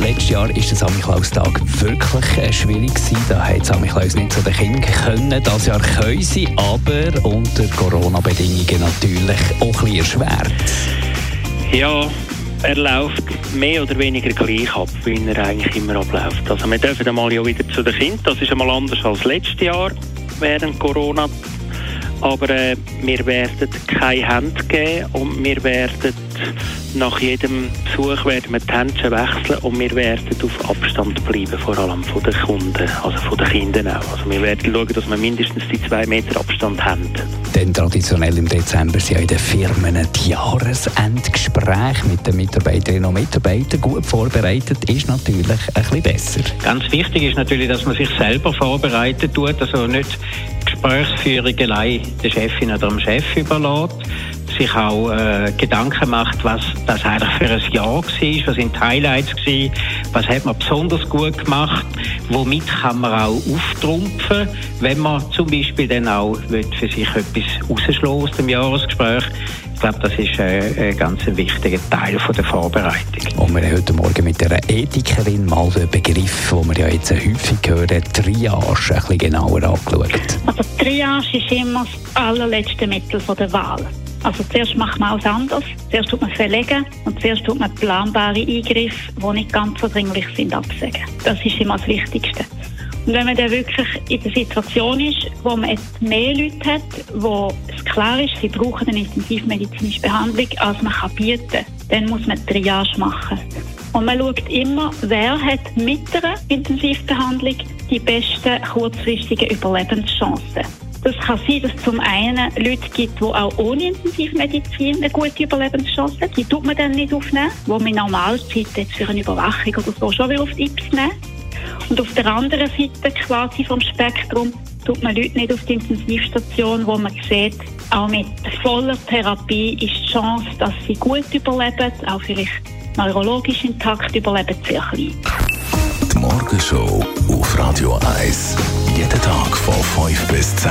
Letztes Jahr war der Samichlaus-Tag wirklich äh, schwierig. Da hat Samichlaus nicht zu den Kindern können. Das Jahr können sie, aber unter Corona-Bedingungen natürlich auch ein erschwert. Ja, er läuft mehr oder weniger gleich ab, wie er eigentlich immer abläuft. Also wir dürfen einmal ja wieder zu den Kindern. Das ist einmal anders als letztes Jahr während Corona. Aber äh, wir werden keine Hände geben und wir werden nach jedem Besuch werden wir die Händchen wechseln und wir werden auf Abstand bleiben, vor allem von den Kunden, also von den Kindern auch. Also wir werden schauen, dass wir mindestens die zwei Meter Abstand haben. Denn traditionell im Dezember sind ja in den Firmen die Jahresendgespräche mit den Mitarbeiterinnen und Mitarbeitern gut vorbereitet, ist natürlich ein bisschen besser. Ganz wichtig ist natürlich, dass man sich selber vorbereitet tut, also nicht Gesprächsführung allein der Chefin oder dem Chef überlässt, sich auch äh, Gedanken macht, was das eigentlich für ein Jahr war, was sind die Highlights gewesen, was hat man besonders gut gemacht, womit kann man auch auftrumpfen, wenn man zum Beispiel dann auch für sich etwas rausschlagen aus dem Jahresgespräch. Ich glaube, das ist äh, ein ganz wichtiger Teil von der Vorbereitung. Und wir haben heute Morgen mit einer Ethikerin mal den Begriff, den wir ja jetzt häufig hören, Triage, ein bisschen genauer angeschaut. Also Triage ist immer das allerletzte Mittel der Wahl. Also zuerst macht man alles anders. Zuerst tut man verlegen und zuerst tut man planbare Eingriffe, die nicht ganz so dringlich sind, absagen. Das ist immer das Wichtigste. Und wenn man dann wirklich in der Situation ist, wo man jetzt mehr Leute hat, wo es klar ist, sie brauchen eine intensivmedizinische Behandlung, als man kann bieten dann muss man Triage machen. Und man schaut immer, wer hat mit der Intensivbehandlung die besten kurzfristigen Überlebenschancen. Das kann sein, dass es zum einen Leute gibt, die auch ohne Intensivmedizin eine gute Überlebenschance haben. Die tut man dann nicht aufnehmen, wo man Normalzeit jetzt für eine Überwachung oder so schon auf die Ips nehmen. Und auf der anderen Seite quasi vom Spektrum tut man Leute nicht auf die Intensivstation, wo man sieht, auch mit voller Therapie ist die Chance, dass sie gut überleben, auch vielleicht neurologisch intakt überleben, sehr klein. Die Morgenshow auf Radio 1. Jeden Tag von 5 bis 10.